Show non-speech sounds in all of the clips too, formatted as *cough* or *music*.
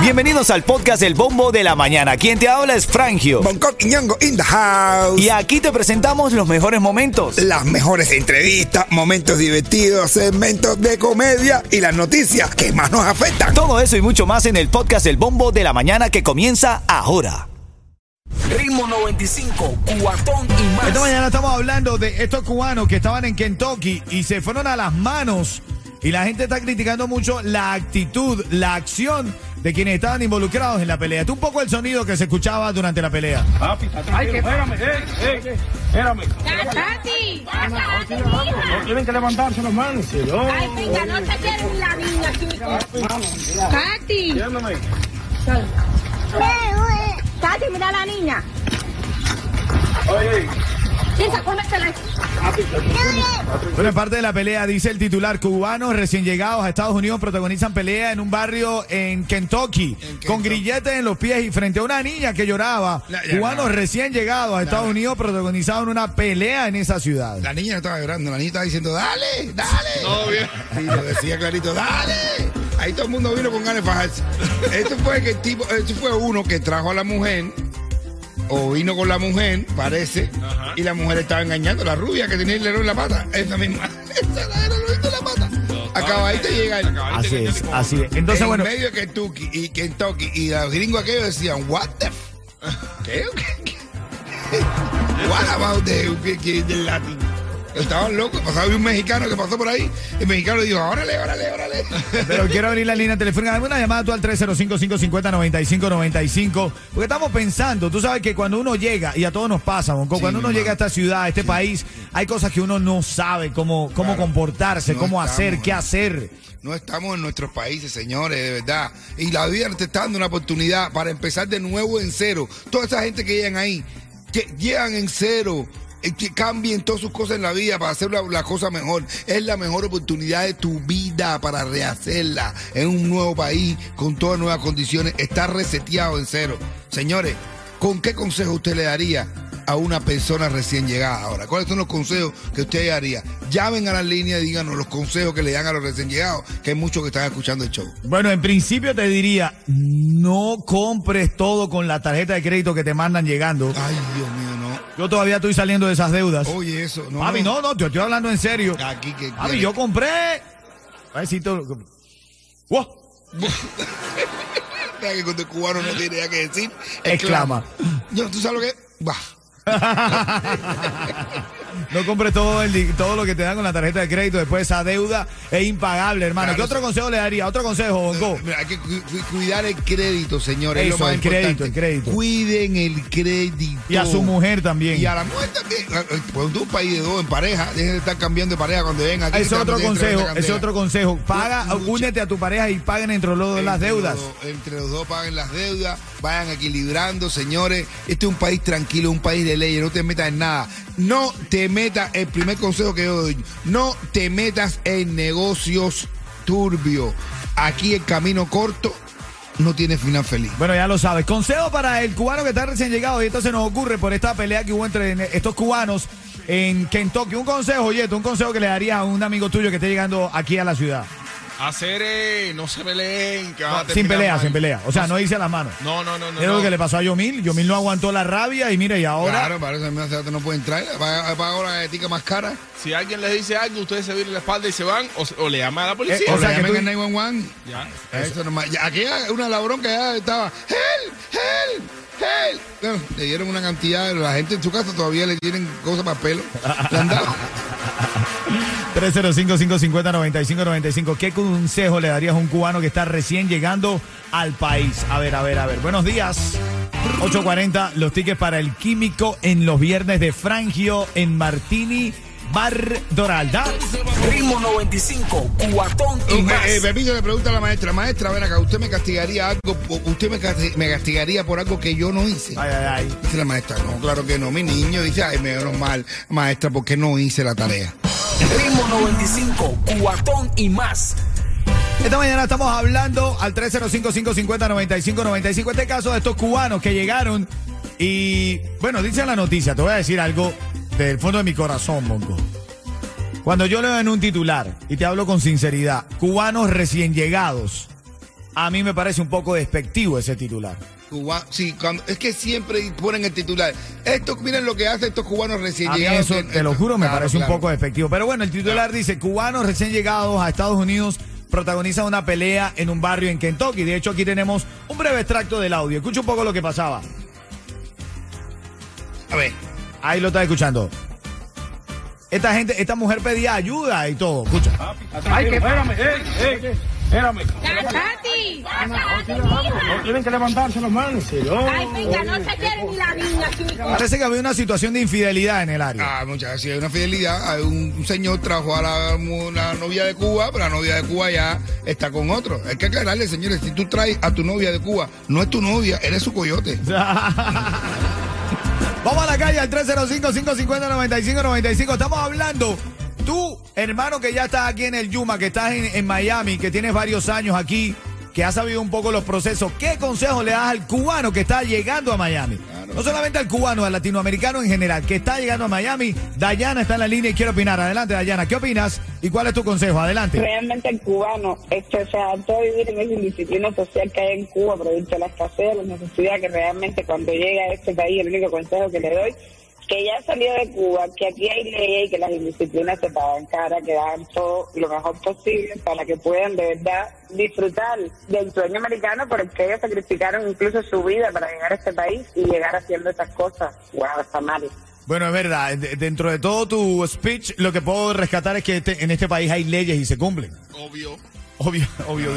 Bienvenidos al podcast El Bombo de la Mañana. Quien te habla es Frangio. Bangkok y Ñongo in the house. Y aquí te presentamos los mejores momentos. Las mejores entrevistas, momentos divertidos, segmentos de comedia y las noticias que más nos afectan. Todo eso y mucho más en el podcast El Bombo de la Mañana que comienza ahora. Ritmo 95, cuatón y más. Esta mañana estamos hablando de estos cubanos que estaban en Kentucky y se fueron a las manos. Y la gente está criticando mucho la actitud, la acción de quienes estaban involucrados en la pelea. Esto un poco el sonido que se escuchaba durante la pelea. Papi, está tranquilo. Espérame, eh, eh, espérame. Tati, No tienen que levantarse las manos. Ay, venga, no te quieres la niña, chico. Tati. Entiéndeme. Tati, mira a la niña. Oye. Bueno, en parte de la pelea, dice el titular, cubanos recién llegados a Estados Unidos protagonizan pelea en un barrio en Kentucky, con grilletes en los pies y frente a una niña que lloraba. Ya, cubanos no. recién llegados a Estados Unidos protagonizaron una pelea en esa ciudad. La niña no estaba llorando, la niña estaba diciendo, dale, dale. No, bien. Sí, lo decía clarito, dale. Ahí todo el mundo vino con ganas de fajarse. Esto fue que el tipo, esto fue uno que trajo a la mujer, o vino con la mujer, parece, y la mujer estaba engañando, la rubia que tenía el error en la pata. Esa misma. *laughs* Esa era el error en la pata. Acabadito de llegar. Así es, así es. Entonces, en bueno, medio de Kentucky y Kentucky y los gringos aquellos decían, what the f *laughs* ¿Qué? ¿Qué? ¿Qué? *laughs* What about the- the Latin? Estaban locos, pasaba un mexicano que pasó por ahí, el mexicano dijo, órale, órale, órale. Pero quiero abrir la línea telefónica. Dame una llamada tú al 305-550-9595. Porque estamos pensando, tú sabes que cuando uno llega, y a todos nos pasa, Bonco, cuando uno llega a esta ciudad, a este país, hay cosas que uno no sabe cómo, cómo Claro. comportarse, No cómo estamos, hacer, qué hacer. No estamos en nuestros países, señores, de verdad. Y la vida te está dando una oportunidad para empezar de nuevo en cero. Toda esa gente que llegan ahí, que llegan en cero. Eh, Que cambien todas sus cosas en la vida para hacer la, la cosa mejor. Es la mejor oportunidad de tu vida para rehacerla en un nuevo país con todas nuevas condiciones. Está reseteado en cero. Señores, ¿con qué consejo usted le daría a una persona recién llegada ahora? ¿Cuáles son los consejos que usted haría? Llamen a la línea y díganos los consejos que le dan a los recién llegados, que hay muchos que están escuchando el show. Bueno, en principio te diría, no compres todo con la tarjeta de crédito que te mandan llegando. Ay, Dios mío. Yo todavía estoy saliendo de esas deudas. Oye, eso, no. Papi, no, no, yo estoy hablando en serio. Aquí que. Papi, yo compré. A ver si tú- ¡Wow! *laughs* Que cuando el cubano no tiene nada que decir, Exclama. Yo, ¿tú sabes lo que? Bah. *laughs* No compres todo, el, todo lo que te dan con la tarjeta de crédito. Después esa deuda es impagable, hermano. Claro, ¿Qué otro consejo le daría? Otro consejo, Bongo. Mira, hay que cu- cu- cuidar el crédito, señores. es lo más el crédito, importante. el crédito. Cuiden el crédito. Y a su mujer también. Y a la mujer también. Pues tú un país de dos en pareja, dejen de estar cambiando de pareja cuando vengan aquí. Ese te otro consejo, candela. otro consejo. Paga, únete a tu pareja y paguen entre los dos las los deudas. entre los dos paguen las deudas, vayan equilibrando, señores. Este es un país tranquilo, un país de leyes, no te metas en nada. No te metas, el primer consejo que yo doy, no te metas en negocios turbios. Aquí el camino corto no tiene final feliz. Bueno, ya lo sabes. Consejo para el cubano que está recién llegado. Y esto se nos ocurre por esta pelea que hubo entre estos cubanos en Kentucky. Un consejo, oye, un consejo que le darías a un amigo tuyo que esté llegando aquí a la ciudad. Hacer, eh, no se peleen, que sin pelea, mal. sin pelea. O sea, no hice las manos. No, no, no, no. Es lo no. que le pasó a Yomil. Yomil no aguantó la rabia y mira, y ahora. Claro, para eso no puede entrar. Paga, la galletica más cara. Si alguien les dice algo, ustedes se vienen la espalda y se van, o, o le llaman a la policía. Eh, O, O sea le que llamen tú- al 911. Ya. Eso nomás. Ya, aquí hay una labrón que ya estaba. ¡Help! ¡Help! ¡Help! No, le dieron una cantidad. La gente en su casa todavía le tienen cosas para pelo. Le han dado. *laughs* 305-550-9595. ¿Qué consejo le darías a un cubano que está recién llegando al país? A ver, a ver, a ver. Buenos días. 8.40, los tickets para el químico en los viernes de Frangio en Martini, Bar Doralda. Ritmo 95, cuatón y Eh, más. eh, Pepito le pregunta a la maestra, maestra, ven acá, ¿usted me castigaría algo, usted me, casti- me castigaría por algo que yo no hice? Ay, ay, ay. Dice la maestra, no, claro que no, mi niño dice, ay, menos mal, maestra, porque no hice la tarea. Ritmo 95, cuatón y más. Esta mañana estamos hablando al 305-550-9595. Este caso de estos cubanos que llegaron y, bueno, dice la noticia, te voy a decir algo del fondo de mi corazón, Monco. Cuando yo leo en un titular, y te hablo con sinceridad, cubanos recién llegados a mí me parece un poco despectivo ese titular. Cuba- sí, cuando, es que siempre ponen el titular. Esto, miren lo que hacen estos cubanos recién A mí llegados. eso, que- te lo juro, me Claro, parece un poco despectivo. Pero bueno, el titular dice, cubanos recién llegados a Estados Unidos protagonizan una pelea en un barrio en Kentucky. De hecho, aquí tenemos un breve extracto del audio. Escucha un poco lo que pasaba. A ver. Ahí lo estás escuchando. Esta gente, esta mujer pedía ayuda y todo. Escucha. Ay, que espérame, espérame. Tati. No tienen que levantarse los manos, señor. Ay, venga, no se quiere ni la niña, chico. Parece que había una situación de infidelidad en el área. Ah, muchas gracias. Hay una fidelidad. Hay un, un señor trajo a la, la novia de Cuba, pero la novia de Cuba ya está con otro. Hay que aclararle, señores, si tú traes a tu novia de Cuba, no es tu novia, eres su coyote. *laughs* Vamos a la calle al 305-550-9595. Estamos hablando. Tú, hermano, que ya estás aquí en el Yuma, que estás en, en Miami, que tienes varios años aquí, que has sabido un poco los procesos, ¿qué consejo le das al cubano que está llegando a Miami? No solamente al cubano, al latinoamericano en general, que está llegando a Miami. Dayana está en la línea y quiere opinar. Adelante, Dayana, ¿qué opinas? ¿Y cuál es tu consejo? Adelante. Realmente el cubano este, se adaptó a vivir en esa indisciplina social que hay en Cuba, producto de la escasez, la necesidad que realmente cuando llega a este país, el único consejo que le doy, que ya salió de Cuba, que aquí hay leyes y que las indisciplinas se pagan cara, que hagan todo lo mejor posible para que puedan de verdad disfrutar del sueño americano por el que ellos sacrificaron incluso su vida para llegar a este país y llegar haciendo esas cosas. Wow, está mal. Bueno, es verdad. de- Dentro de todo tu speech, lo que puedo rescatar es que este- en este país hay leyes y se cumplen. Obvio. Obvio, obvio.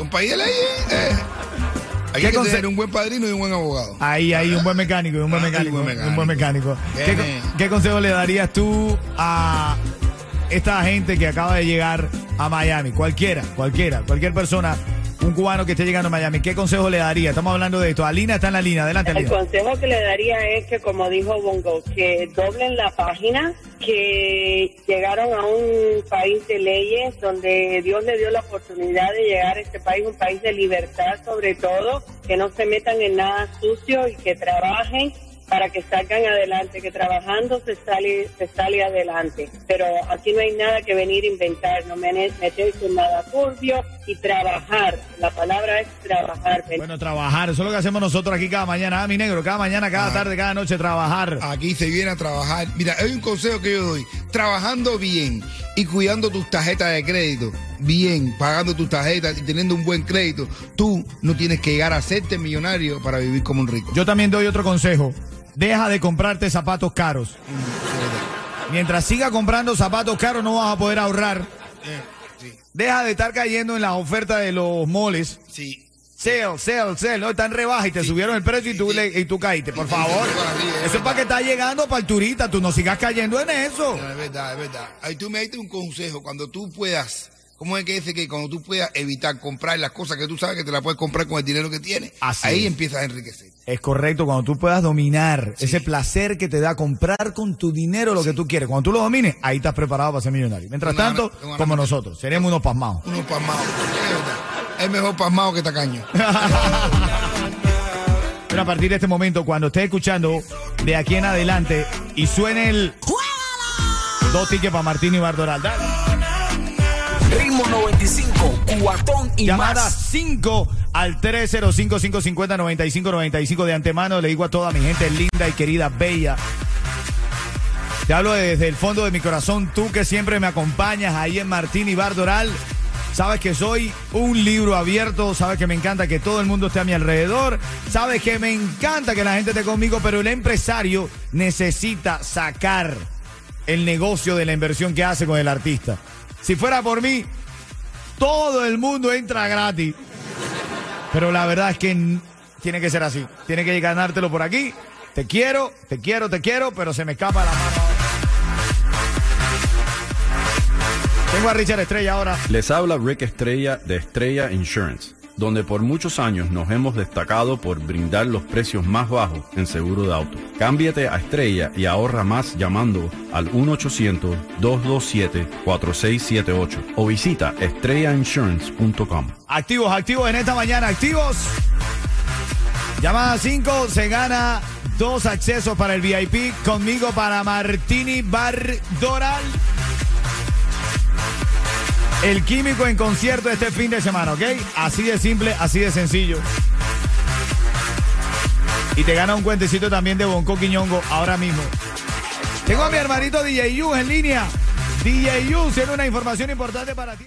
un país de leyes. eh. Hay ¿Qué que tener un buen padrino y un buen abogado. Ahí hay un buen mecánico y un buen Ah, mecánico. un buen Un buen mecánico. ¿Qué, qué consejo le darías tú a esta gente que acaba de llegar a Miami? Cualquiera, cualquiera, cualquier persona, un cubano que esté llegando a Miami, ¿qué consejo le daría? Estamos hablando de esto. Alina está en la línea. Adelante, El Alina. consejo que le daría es que, como dijo Bongo, que doblen la página, que llegaron a un país de leyes donde Dios le dio la oportunidad de llegar a este país, un país de libertad sobre todo, que no se metan en nada sucio y que trabajen para que salgan adelante, que trabajando se sale, se sale adelante. Pero aquí no hay nada que venir a inventar, no me- meterse en nada turbio y trabajar. La palabra es trabajar. Bueno, trabajar. Eso es lo que hacemos nosotros aquí cada mañana. Ah, mi negro, cada mañana, cada Ah. tarde, cada noche, trabajar. Aquí se viene a trabajar. Mira, hay un consejo que yo doy. Trabajando bien y cuidando tus tarjetas de crédito, bien, pagando tus tarjetas y teniendo un buen crédito, tú no tienes que llegar a hacerte millonario para vivir como un rico. Yo también doy otro consejo. Deja de comprarte zapatos caros. Mientras siga comprando zapatos caros no vas a poder ahorrar. Deja de estar cayendo en las ofertas de los moles. sí. Sale, sale, sale. No, están rebajas y te subieron el precio y tú, sí. le- y tú caíste. Por Sí, favor. Eso es para que estás llegando para el turista. Tú no sigas cayendo en eso. No, es verdad, es verdad. Ahí tú me diste un consejo. Cuando tú puedas, ¿cómo es que dice que cuando tú puedas evitar comprar las cosas que tú sabes que te las puedes comprar con el dinero que tienes, Así ahí es. empiezas a enriquecer. Es correcto, cuando tú puedas dominar ese placer que te da comprar con tu dinero lo que tú quieres. Cuando tú lo domines, ahí estás preparado para ser millonario. Mientras Una- tanto, una- como nosotros, seremos unos pasmados. Unos pasmados. Es mejor pasmado que tacaño. *laughs* Pero a partir de este momento, cuando estés escuchando de aquí en adelante y suene el... Dos tickets para Martín y Bardoral. Dale. Ritmo 95, cuatón y Llamada más. 5 al 305-550-9595 de antemano. Le digo a toda mi gente linda y querida, bella. Te hablo desde el fondo de mi corazón. Tú que siempre me acompañas ahí en Martín y Bardoral. Sabes que soy un libro abierto, sabes que me encanta que todo el mundo esté a mi alrededor, sabes que me encanta que la gente esté conmigo, pero el empresario necesita sacar el negocio de la inversión que hace con el artista. Si fuera por mí, todo el mundo entra gratis. Pero la verdad es que tiene que ser así. Tiene que ganártelo por aquí. Te quiero, te quiero, te quiero, pero se me escapa la mano. Tengo a Richard Estrella ahora. Les habla Rick Estrella de Estrella Insurance, donde por muchos años nos hemos destacado por brindar los precios más bajos en seguro de auto. Cámbiate a Estrella y ahorra más llamando al 1-800-227-4678 o visita estrellainsurance.com. Activos, activos en esta mañana, activos. Llamada 5, se gana dos accesos para el VIP conmigo para Martini Bar Doral. El químico en concierto este fin de semana, ¿ok? Así de simple, así de sencillo. Y te gana un cuentecito también de Bonco Quiñongo ahora mismo. Tengo a mi hermanito DJ Yu en línea. DJ Yu, tiene una información importante para ti.